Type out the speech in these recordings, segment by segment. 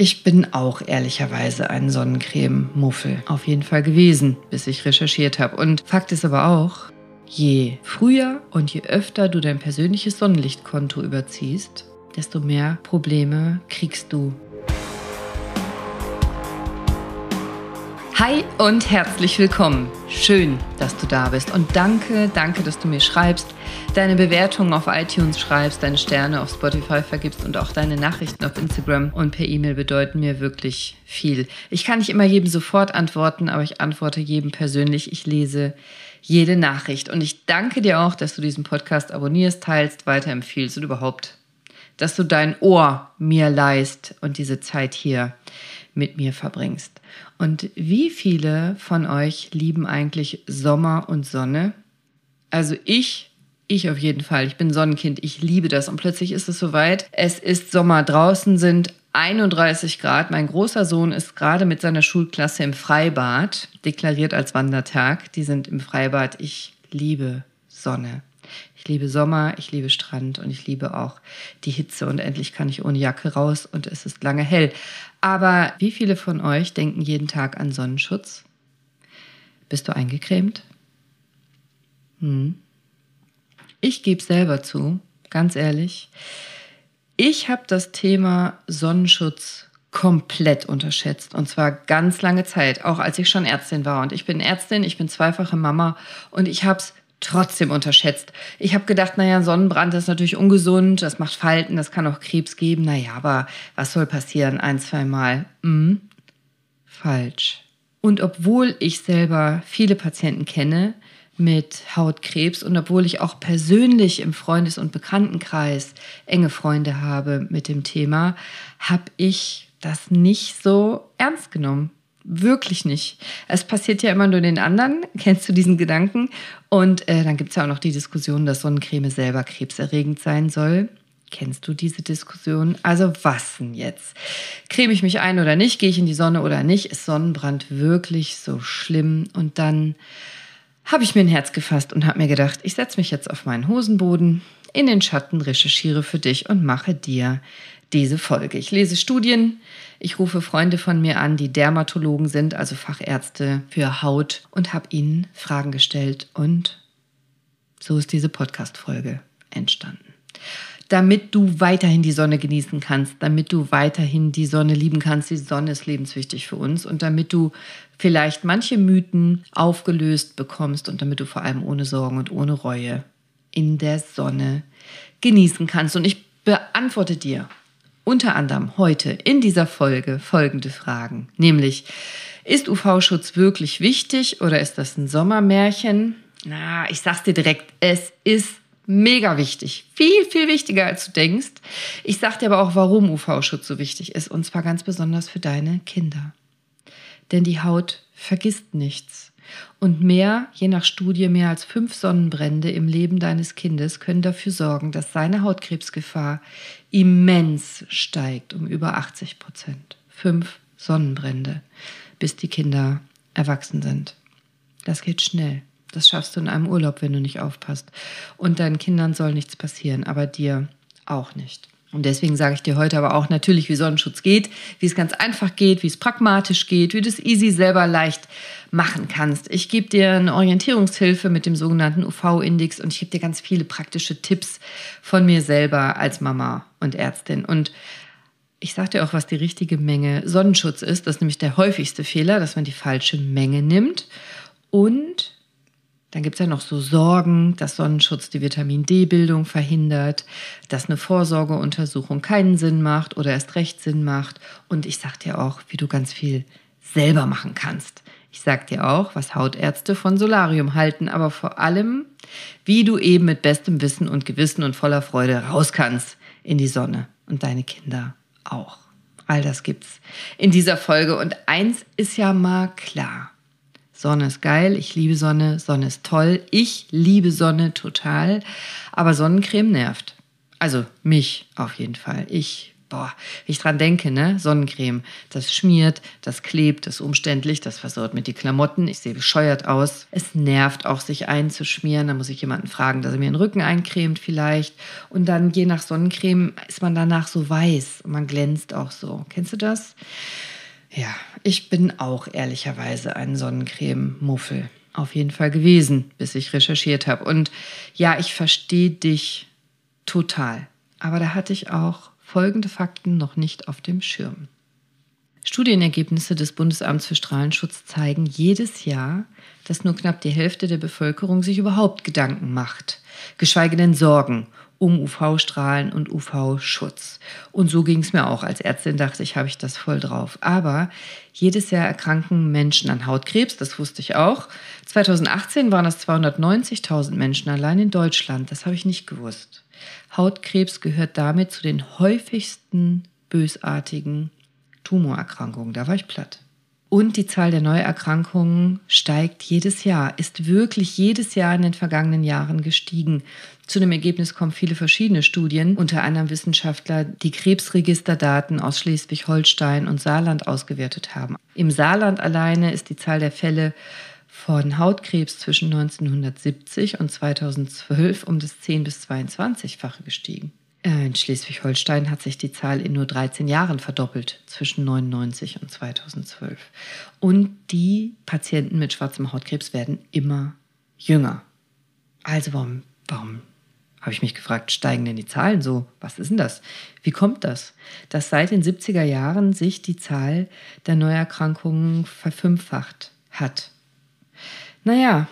Ich bin auch ehrlicherweise ein Sonnencreme-Muffel. Auf jeden Fall gewesen, bis ich recherchiert habe. Und Fakt ist aber auch, je früher und je öfter du dein persönliches Sonnenlichtkonto überziehst, desto mehr Probleme kriegst du Hi und herzlich willkommen. Schön, dass du da bist und danke, danke, dass du mir schreibst, deine Bewertungen auf iTunes schreibst, deine Sterne auf Spotify vergibst und auch deine Nachrichten auf Instagram und per E-Mail bedeuten mir wirklich viel. Ich kann nicht immer jedem sofort antworten, aber ich antworte jedem persönlich. Ich lese jede Nachricht und ich danke dir auch, dass du diesen Podcast abonnierst, teilst, weiterempfiehlst und überhaupt, dass du dein Ohr mir leist und diese Zeit hier mit mir verbringst. Und wie viele von euch lieben eigentlich Sommer und Sonne? Also ich, ich auf jeden Fall. Ich bin Sonnenkind. Ich liebe das. Und plötzlich ist es soweit. Es ist Sommer. Draußen sind 31 Grad. Mein großer Sohn ist gerade mit seiner Schulklasse im Freibad, deklariert als Wandertag. Die sind im Freibad. Ich liebe Sonne. Ich liebe Sommer, ich liebe Strand und ich liebe auch die Hitze und endlich kann ich ohne Jacke raus und es ist lange hell. Aber wie viele von euch denken jeden Tag an Sonnenschutz? Bist du eingecremt? Hm. Ich gebe selber zu, ganz ehrlich, ich habe das Thema Sonnenschutz komplett unterschätzt. Und zwar ganz lange Zeit, auch als ich schon Ärztin war. Und ich bin Ärztin, ich bin zweifache Mama und ich habe es trotzdem unterschätzt. Ich habe gedacht, naja, Sonnenbrand ist natürlich ungesund, das macht Falten, das kann auch Krebs geben. Naja, aber was soll passieren? Ein, zwei Mal. Hm? Falsch. Und obwohl ich selber viele Patienten kenne mit Hautkrebs und obwohl ich auch persönlich im Freundes- und Bekanntenkreis enge Freunde habe mit dem Thema, habe ich das nicht so ernst genommen. Wirklich nicht. Es passiert ja immer nur den anderen. Kennst du diesen Gedanken? Und äh, dann gibt es ja auch noch die Diskussion, dass Sonnencreme selber krebserregend sein soll. Kennst du diese Diskussion? Also was denn jetzt? Creme ich mich ein oder nicht? Gehe ich in die Sonne oder nicht? Ist Sonnenbrand wirklich so schlimm? Und dann habe ich mir ein Herz gefasst und habe mir gedacht, ich setze mich jetzt auf meinen Hosenboden, in den Schatten, recherchiere für dich und mache dir diese Folge. Ich lese Studien, ich rufe Freunde von mir an, die Dermatologen sind, also Fachärzte für Haut und habe ihnen Fragen gestellt und so ist diese Podcast-Folge entstanden. Damit du weiterhin die Sonne genießen kannst, damit du weiterhin die Sonne lieben kannst. Die Sonne ist lebenswichtig für uns und damit du vielleicht manche Mythen aufgelöst bekommst und damit du vor allem ohne Sorgen und ohne Reue in der Sonne genießen kannst. Und ich beantworte dir unter anderem heute in dieser Folge folgende Fragen, nämlich ist UV-Schutz wirklich wichtig oder ist das ein Sommermärchen? Na, ich sag's dir direkt, es ist mega wichtig. Viel, viel wichtiger, als du denkst. Ich sag dir aber auch, warum UV-Schutz so wichtig ist. Und zwar ganz besonders für deine Kinder. Denn die Haut vergisst nichts. Und mehr, je nach Studie, mehr als fünf Sonnenbrände im Leben deines Kindes können dafür sorgen, dass seine Hautkrebsgefahr immens steigt, um über 80 Prozent. Fünf Sonnenbrände, bis die Kinder erwachsen sind. Das geht schnell. Das schaffst du in einem Urlaub, wenn du nicht aufpasst. Und deinen Kindern soll nichts passieren, aber dir auch nicht. Und deswegen sage ich dir heute aber auch natürlich, wie Sonnenschutz geht, wie es ganz einfach geht, wie es pragmatisch geht, wie du es easy selber leicht machen kannst. Ich gebe dir eine Orientierungshilfe mit dem sogenannten UV-Index und ich gebe dir ganz viele praktische Tipps von mir selber als Mama und Ärztin. Und ich sage dir auch, was die richtige Menge Sonnenschutz ist. Das ist nämlich der häufigste Fehler, dass man die falsche Menge nimmt. Und dann gibt es ja noch so Sorgen, dass Sonnenschutz die Vitamin D-Bildung verhindert, dass eine Vorsorgeuntersuchung keinen Sinn macht oder erst recht Sinn macht. Und ich sage dir auch, wie du ganz viel selber machen kannst. Ich sage dir auch, was Hautärzte von Solarium halten, aber vor allem, wie du eben mit bestem Wissen und Gewissen und voller Freude raus kannst in die Sonne und deine Kinder auch. All das gibt's in dieser Folge. Und eins ist ja mal klar. Sonne ist geil, ich liebe Sonne, Sonne ist toll, ich liebe Sonne total, aber Sonnencreme nervt. Also mich auf jeden Fall. Ich boah, ich dran denke, ne, Sonnencreme, das schmiert, das klebt, das ist umständlich, das versaut mit die Klamotten, ich sehe bescheuert aus. Es nervt auch, sich einzuschmieren, da muss ich jemanden fragen, dass er mir den Rücken eincremt vielleicht. Und dann je nach Sonnencreme ist man danach so weiß und man glänzt auch so. Kennst du das? Ja, ich bin auch ehrlicherweise ein Sonnencreme-Muffel. Auf jeden Fall gewesen, bis ich recherchiert habe. Und ja, ich verstehe dich total. Aber da hatte ich auch folgende Fakten noch nicht auf dem Schirm. Studienergebnisse des Bundesamts für Strahlenschutz zeigen jedes Jahr, dass nur knapp die Hälfte der Bevölkerung sich überhaupt Gedanken macht, geschweige denn Sorgen um UV-Strahlen und UV-Schutz. Und so ging es mir auch. Als Ärztin dachte ich, habe ich das voll drauf. Aber jedes Jahr erkranken Menschen an Hautkrebs, das wusste ich auch. 2018 waren es 290.000 Menschen allein in Deutschland. Das habe ich nicht gewusst. Hautkrebs gehört damit zu den häufigsten bösartigen Tumorerkrankungen. Da war ich platt. Und die Zahl der Neuerkrankungen steigt jedes Jahr, ist wirklich jedes Jahr in den vergangenen Jahren gestiegen. Zu dem Ergebnis kommen viele verschiedene Studien, unter anderem Wissenschaftler, die Krebsregisterdaten aus Schleswig-Holstein und Saarland ausgewertet haben. Im Saarland alleine ist die Zahl der Fälle von Hautkrebs zwischen 1970 und 2012 um das 10 bis 22-fache gestiegen. Äh, in Schleswig-Holstein hat sich die Zahl in nur 13 Jahren verdoppelt zwischen 1999 und 2012. Und die Patienten mit schwarzem Hautkrebs werden immer jünger. Also warum, warum habe ich mich gefragt, steigen denn die Zahlen so? Was ist denn das? Wie kommt das? Dass seit den 70er Jahren sich die Zahl der Neuerkrankungen verfünffacht hat. Naja,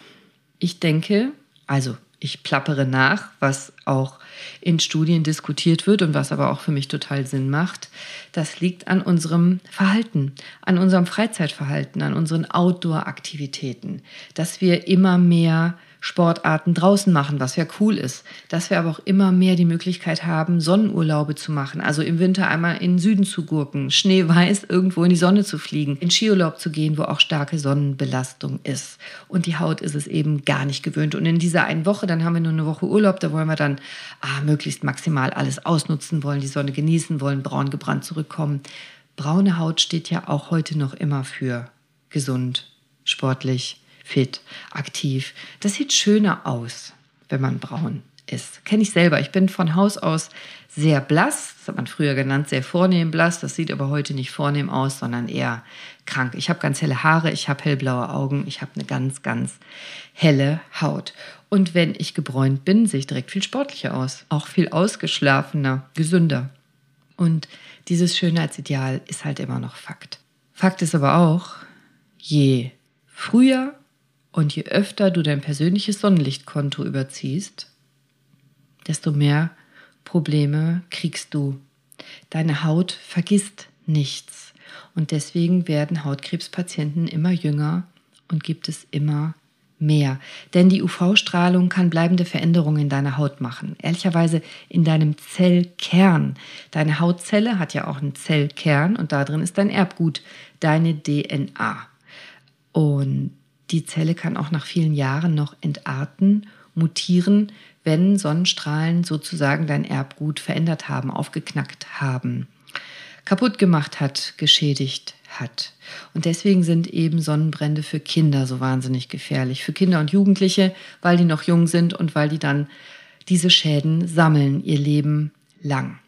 ich denke, also ich plappere nach, was auch in Studien diskutiert wird und was aber auch für mich total Sinn macht. Das liegt an unserem Verhalten, an unserem Freizeitverhalten, an unseren Outdoor-Aktivitäten, dass wir immer mehr Sportarten draußen machen, was ja cool ist. Dass wir aber auch immer mehr die Möglichkeit haben, Sonnenurlaube zu machen. Also im Winter einmal in den Süden zu gurken, schneeweiß irgendwo in die Sonne zu fliegen, in Skiurlaub zu gehen, wo auch starke Sonnenbelastung ist. Und die Haut ist es eben gar nicht gewöhnt. Und in dieser einen Woche, dann haben wir nur eine Woche Urlaub, da wollen wir dann ah, möglichst maximal alles ausnutzen, wollen die Sonne genießen, wollen braun gebrannt zurückkommen. Braune Haut steht ja auch heute noch immer für gesund, sportlich, fit, aktiv. Das sieht schöner aus, wenn man braun ist. Kenne ich selber. Ich bin von Haus aus sehr blass. Das hat man früher genannt, sehr vornehm blass. Das sieht aber heute nicht vornehm aus, sondern eher krank. Ich habe ganz helle Haare, ich habe hellblaue Augen, ich habe eine ganz, ganz helle Haut. Und wenn ich gebräunt bin, sehe ich direkt viel sportlicher aus. Auch viel ausgeschlafener, gesünder. Und dieses Schönheitsideal ist halt immer noch Fakt. Fakt ist aber auch, je früher und je öfter du dein persönliches Sonnenlichtkonto überziehst, desto mehr Probleme kriegst du. Deine Haut vergisst nichts. Und deswegen werden Hautkrebspatienten immer jünger und gibt es immer mehr. Denn die UV-Strahlung kann bleibende Veränderungen in deiner Haut machen. Ehrlicherweise in deinem Zellkern. Deine Hautzelle hat ja auch einen Zellkern und da drin ist dein Erbgut, deine DNA. Und die Zelle kann auch nach vielen Jahren noch entarten, mutieren, wenn Sonnenstrahlen sozusagen dein Erbgut verändert haben, aufgeknackt haben, kaputt gemacht hat, geschädigt hat. Und deswegen sind eben Sonnenbrände für Kinder so wahnsinnig gefährlich. Für Kinder und Jugendliche, weil die noch jung sind und weil die dann diese Schäden sammeln ihr Leben lang.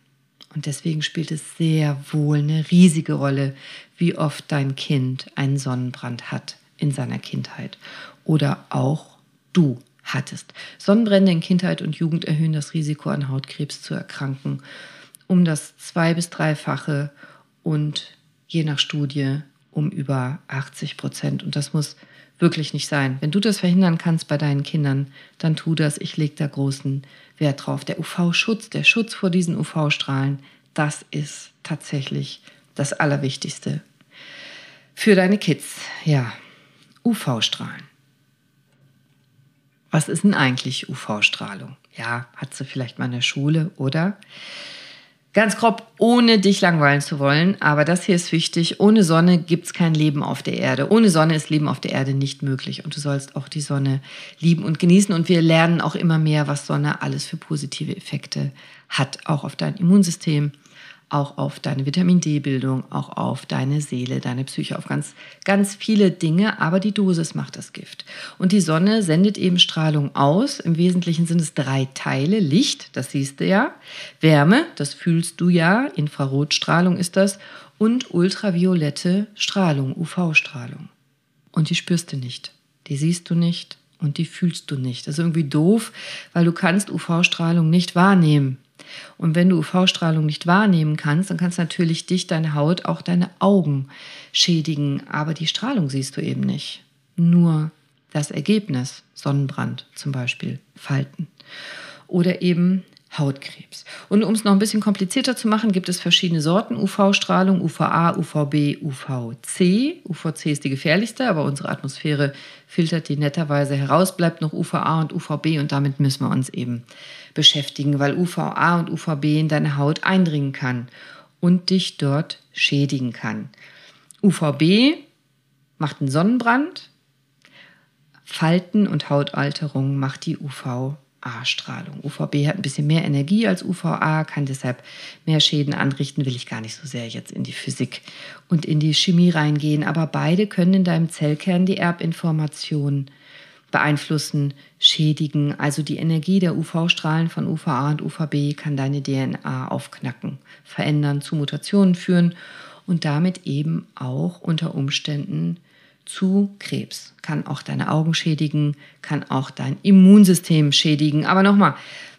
Und deswegen spielt es sehr wohl eine riesige Rolle, wie oft dein Kind einen Sonnenbrand hat in seiner Kindheit oder auch du hattest. Sonnenbrände in Kindheit und Jugend erhöhen das Risiko an Hautkrebs zu erkranken um das zwei- bis dreifache und je nach Studie um über 80 Prozent. Und das muss wirklich nicht sein. Wenn du das verhindern kannst bei deinen Kindern, dann tu das. Ich lege da großen Wert drauf. Der UV-Schutz, der Schutz vor diesen UV-Strahlen, das ist tatsächlich das Allerwichtigste für deine Kids. Ja, UV-Strahlen. Was ist denn eigentlich UV-Strahlung? Ja, hat sie vielleicht mal in der Schule, oder? Ganz grob, ohne dich langweilen zu wollen, aber das hier ist wichtig. Ohne Sonne gibt es kein Leben auf der Erde. Ohne Sonne ist Leben auf der Erde nicht möglich. Und du sollst auch die Sonne lieben und genießen. Und wir lernen auch immer mehr, was Sonne alles für positive Effekte hat. Auch auf dein Immunsystem, auch auf deine Vitamin D-Bildung, auch auf deine Seele, deine Psyche, auf ganz, ganz viele Dinge. Aber die Dosis macht das Gift. Und die Sonne sendet eben Strahlung aus. Im Wesentlichen sind es drei Teile. Licht, das siehst du ja. Wärme, das fühlst du ja. Infrarotstrahlung ist das. Und ultraviolette Strahlung, UV-Strahlung. Und die spürst du nicht. Die siehst du nicht und die fühlst du nicht. Das ist irgendwie doof, weil du kannst UV-Strahlung nicht wahrnehmen. Und wenn du UV-Strahlung nicht wahrnehmen kannst, dann kannst natürlich dich, deine Haut, auch deine Augen schädigen. Aber die Strahlung siehst du eben nicht. Nur das Ergebnis, Sonnenbrand zum Beispiel, Falten. Oder eben Hautkrebs. Und um es noch ein bisschen komplizierter zu machen, gibt es verschiedene Sorten UV-Strahlung, UVA, UVB, UVC. UVC ist die gefährlichste, aber unsere Atmosphäre filtert die netterweise heraus, bleibt noch UVA und UVB und damit müssen wir uns eben beschäftigen, weil UVA und UVB in deine Haut eindringen kann und dich dort schädigen kann. UVB macht einen Sonnenbrand, Falten und Hautalterung macht die UV A-Strahlung. UVB hat ein bisschen mehr Energie als UVA, kann deshalb mehr Schäden anrichten, will ich gar nicht so sehr jetzt in die Physik und in die Chemie reingehen, aber beide können in deinem Zellkern die Erbinformation beeinflussen, schädigen. Also die Energie der UV-Strahlen von UVA und UVB kann deine DNA aufknacken, verändern, zu Mutationen führen und damit eben auch unter Umständen zu Krebs. Kann auch deine Augen schädigen, kann auch dein Immunsystem schädigen. Aber nochmal,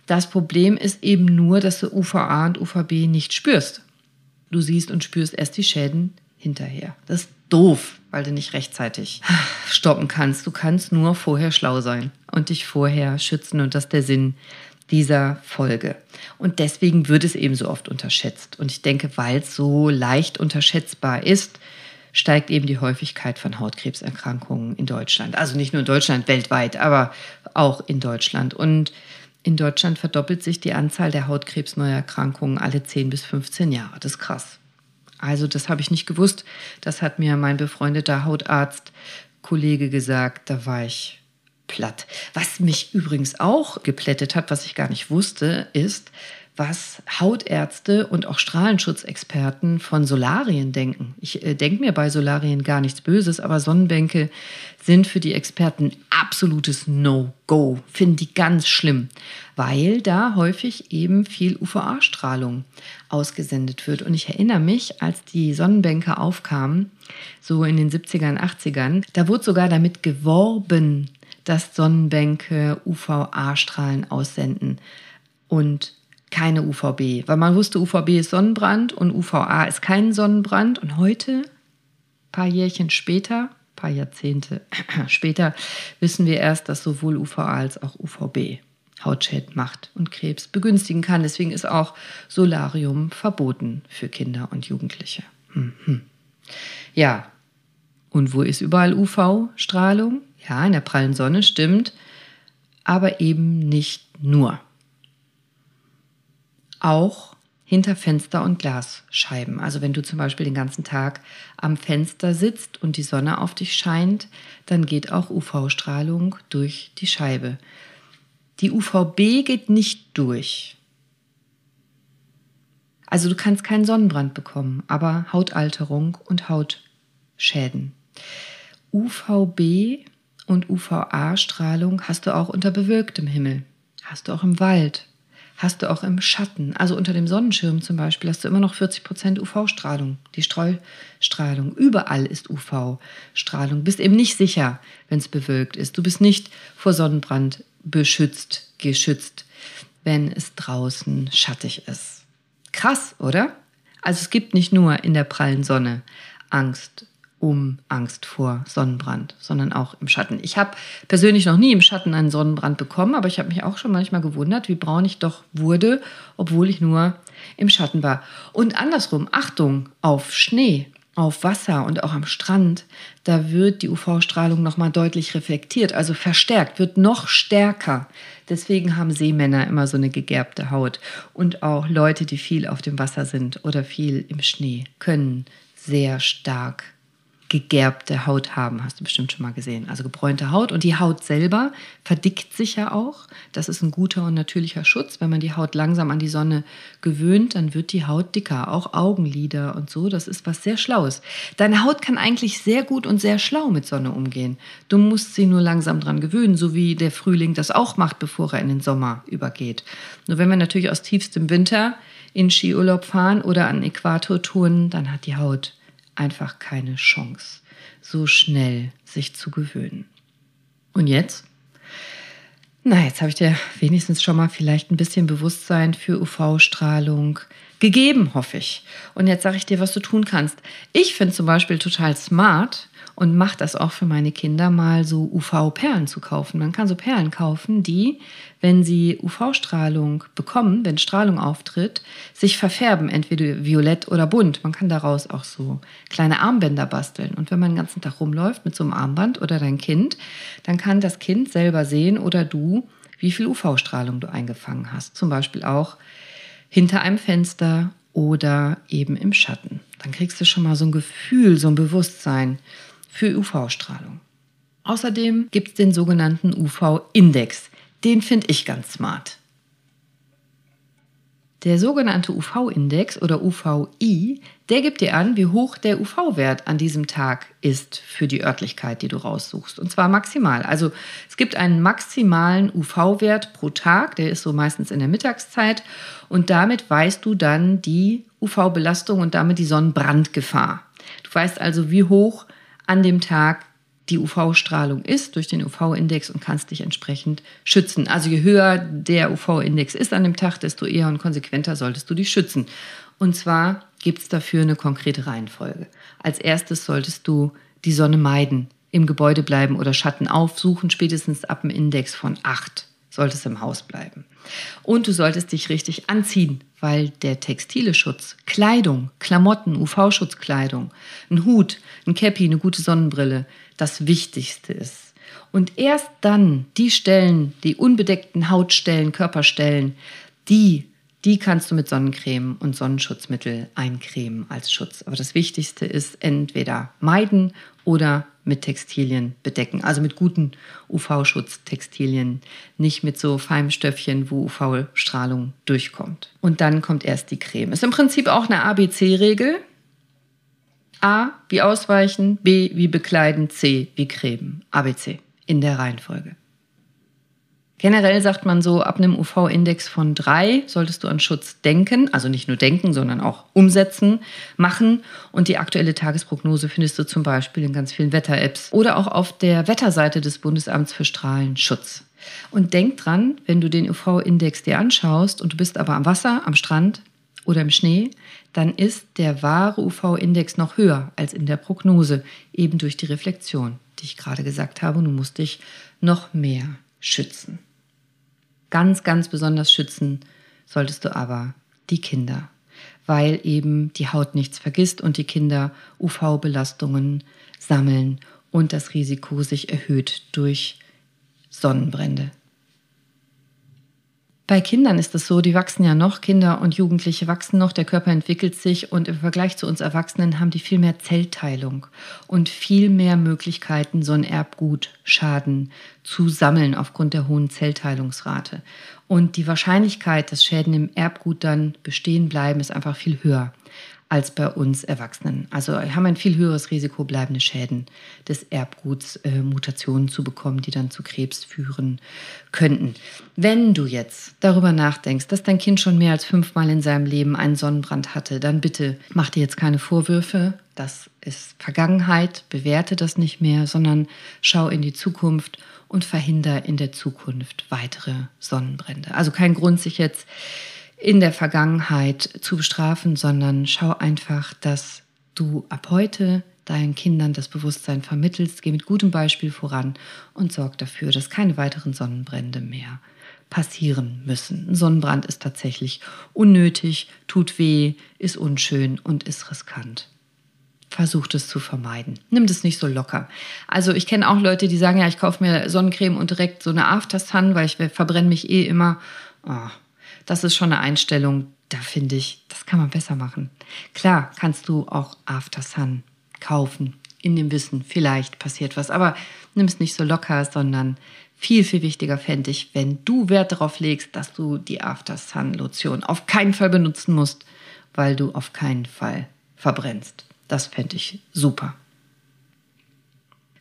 das Problem ist eben nur, dass du UVA und UVB nicht spürst. Du siehst und spürst erst die Schäden hinterher. Das ist doof, weil du nicht rechtzeitig stoppen kannst. Du kannst nur vorher schlau sein und dich vorher schützen. Und das ist der Sinn dieser Folge. Und deswegen wird es eben so oft unterschätzt. Und ich denke, weil es so leicht unterschätzbar ist, steigt eben die Häufigkeit von Hautkrebserkrankungen in Deutschland. Also nicht nur in Deutschland, weltweit, aber auch in Deutschland. Und in Deutschland verdoppelt sich die Anzahl der Hautkrebsneuerkrankungen alle 10 bis 15 Jahre. Das ist krass. Also das habe ich nicht gewusst. Das hat mir mein befreundeter Hautarzt, Kollege gesagt. Da war ich platt. Was mich übrigens auch geplättet hat, was ich gar nicht wusste, ist, was Hautärzte und auch Strahlenschutzexperten von Solarien denken. Ich äh, denke mir bei Solarien gar nichts Böses, aber Sonnenbänke sind für die Experten absolutes No-Go. Finden die ganz schlimm, weil da häufig eben viel UVA-Strahlung ausgesendet wird. Und ich erinnere mich, als die Sonnenbänke aufkamen, so in den 70ern, 80ern, da wurde sogar damit geworben, dass Sonnenbänke UVA-Strahlen aussenden. Und keine UVB, weil man wusste, UVB ist Sonnenbrand und UVA ist kein Sonnenbrand. Und heute, paar Jährchen später, paar Jahrzehnte später, wissen wir erst, dass sowohl UVA als auch UVB Hautschäden macht und Krebs begünstigen kann. Deswegen ist auch Solarium verboten für Kinder und Jugendliche. Mhm. Ja, und wo ist überall UV-Strahlung? Ja, in der prallen Sonne stimmt, aber eben nicht nur auch hinter Fenster und Glasscheiben. Also wenn du zum Beispiel den ganzen Tag am Fenster sitzt und die Sonne auf dich scheint, dann geht auch UV-Strahlung durch die Scheibe. Die UVB geht nicht durch. Also du kannst keinen Sonnenbrand bekommen, aber Hautalterung und Hautschäden. UVB und UVA-Strahlung hast du auch unter bewölktem Himmel, hast du auch im Wald, hast du auch im Schatten, also unter dem Sonnenschirm zum Beispiel, hast du immer noch 40 Prozent UV-Strahlung, die Streustrahlung. Überall ist UV-Strahlung. Bist eben nicht sicher, wenn es bewölkt ist. Du bist nicht vor Sonnenbrand beschützt, geschützt, wenn es draußen schattig ist. Krass, oder? Also es gibt nicht nur in der prallen Sonne Angst um Angst vor Sonnenbrand, sondern auch im Schatten. Ich habe persönlich noch nie im Schatten einen Sonnenbrand bekommen, aber ich habe mich auch schon manchmal gewundert, wie braun ich doch wurde, obwohl ich nur im Schatten war. Und andersrum, Achtung auf Schnee, auf Wasser und auch am Strand, da wird die UV-Strahlung nochmal deutlich reflektiert, also verstärkt, wird noch stärker. Deswegen haben Seemänner immer so eine gegerbte Haut. Und auch Leute, die viel auf dem Wasser sind oder viel im Schnee, können sehr stark gegerbte Haut haben, hast du bestimmt schon mal gesehen. Also gebräunte Haut und die Haut selber verdickt sich ja auch. Das ist ein guter und natürlicher Schutz. Wenn man die Haut langsam an die Sonne gewöhnt, dann wird die Haut dicker, auch Augenlider und so. Das ist was sehr Schlaues. Deine Haut kann eigentlich sehr gut und sehr schlau mit Sonne umgehen. Du musst sie nur langsam dran gewöhnen, so wie der Frühling das auch macht, bevor er in den Sommer übergeht. Nur wenn wir natürlich aus tiefstem Winter in Skiurlaub fahren oder an Äquatortouren, dann hat die Haut einfach keine Chance, so schnell sich zu gewöhnen. Und jetzt? Na, jetzt habe ich dir wenigstens schon mal vielleicht ein bisschen Bewusstsein für UV-Strahlung gegeben, hoffe ich. Und jetzt sage ich dir, was du tun kannst. Ich finde zum Beispiel total smart, und mache das auch für meine Kinder mal so UV-Perlen zu kaufen. Man kann so Perlen kaufen, die, wenn sie UV-Strahlung bekommen, wenn Strahlung auftritt, sich verfärben, entweder violett oder bunt. Man kann daraus auch so kleine Armbänder basteln. Und wenn man den ganzen Tag rumläuft mit so einem Armband oder dein Kind, dann kann das Kind selber sehen oder du, wie viel UV-Strahlung du eingefangen hast. Zum Beispiel auch hinter einem Fenster oder eben im Schatten. Dann kriegst du schon mal so ein Gefühl, so ein Bewusstsein für UV-Strahlung. Außerdem gibt es den sogenannten UV-Index. Den finde ich ganz smart. Der sogenannte UV-Index oder UVI, der gibt dir an, wie hoch der UV-Wert an diesem Tag ist für die Örtlichkeit, die du raussuchst. Und zwar maximal. Also es gibt einen maximalen UV-Wert pro Tag, der ist so meistens in der Mittagszeit. Und damit weißt du dann die UV-Belastung und damit die Sonnenbrandgefahr. Du weißt also, wie hoch an dem Tag die UV-Strahlung ist durch den UV-Index und kannst dich entsprechend schützen. Also je höher der UV-Index ist an dem Tag, desto eher und konsequenter solltest du dich schützen. Und zwar gibt es dafür eine konkrete Reihenfolge. Als erstes solltest du die Sonne meiden, im Gebäude bleiben oder Schatten aufsuchen, spätestens ab dem Index von 8 solltest im Haus bleiben. Und du solltest dich richtig anziehen, weil der textile Schutz, Kleidung, Klamotten, UV-Schutzkleidung, ein Hut, ein Cappy, eine gute Sonnenbrille, das Wichtigste ist. Und erst dann die Stellen, die unbedeckten Hautstellen, Körperstellen, die die kannst du mit Sonnencreme und Sonnenschutzmittel eincremen als Schutz. Aber das Wichtigste ist entweder meiden oder mit Textilien bedecken. Also mit guten UV-Schutztextilien, nicht mit so Feimstöffchen, wo UV-Strahlung durchkommt. Und dann kommt erst die Creme. Ist im Prinzip auch eine ABC-Regel. A wie ausweichen, B wie bekleiden, C wie cremen. ABC in der Reihenfolge. Generell sagt man so, ab einem UV-Index von drei solltest du an Schutz denken, also nicht nur denken, sondern auch umsetzen, machen. Und die aktuelle Tagesprognose findest du zum Beispiel in ganz vielen Wetter-Apps oder auch auf der Wetterseite des Bundesamts für Strahlenschutz. Und denk dran, wenn du den UV-Index dir anschaust und du bist aber am Wasser, am Strand oder im Schnee, dann ist der wahre UV-Index noch höher als in der Prognose, eben durch die Reflexion, die ich gerade gesagt habe. Du musst dich noch mehr schützen. Ganz, ganz besonders schützen solltest du aber die Kinder, weil eben die Haut nichts vergisst und die Kinder UV-Belastungen sammeln und das Risiko sich erhöht durch Sonnenbrände. Bei Kindern ist es so, die wachsen ja noch, Kinder und Jugendliche wachsen noch, der Körper entwickelt sich und im Vergleich zu uns Erwachsenen haben die viel mehr Zellteilung und viel mehr Möglichkeiten, so ein Erbgutschaden zu sammeln aufgrund der hohen Zellteilungsrate. Und die Wahrscheinlichkeit, dass Schäden im Erbgut dann bestehen bleiben, ist einfach viel höher als bei uns Erwachsenen. Also haben ein viel höheres Risiko, bleibende Schäden des Erbguts, äh, Mutationen zu bekommen, die dann zu Krebs führen könnten. Wenn du jetzt darüber nachdenkst, dass dein Kind schon mehr als fünfmal in seinem Leben einen Sonnenbrand hatte, dann bitte mach dir jetzt keine Vorwürfe. Das ist Vergangenheit, bewerte das nicht mehr, sondern schau in die Zukunft und verhinder in der Zukunft weitere Sonnenbrände. Also kein Grund, sich jetzt in der Vergangenheit zu bestrafen, sondern schau einfach, dass du ab heute deinen Kindern das Bewusstsein vermittelst, geh mit gutem Beispiel voran und sorg dafür, dass keine weiteren Sonnenbrände mehr passieren müssen. Ein Sonnenbrand ist tatsächlich unnötig, tut weh, ist unschön und ist riskant. Versucht es zu vermeiden. Nimm das nicht so locker. Also ich kenne auch Leute, die sagen, ja, ich kaufe mir Sonnencreme und direkt so eine After-Sun, weil ich verbrenne mich eh immer. Oh, das ist schon eine Einstellung, da finde ich, das kann man besser machen. Klar kannst du auch After Sun kaufen, in dem Wissen, vielleicht passiert was. Aber nimm es nicht so locker, sondern viel, viel wichtiger fände ich, wenn du Wert darauf legst, dass du die After Sun Lotion auf keinen Fall benutzen musst, weil du auf keinen Fall verbrennst. Das fände ich super.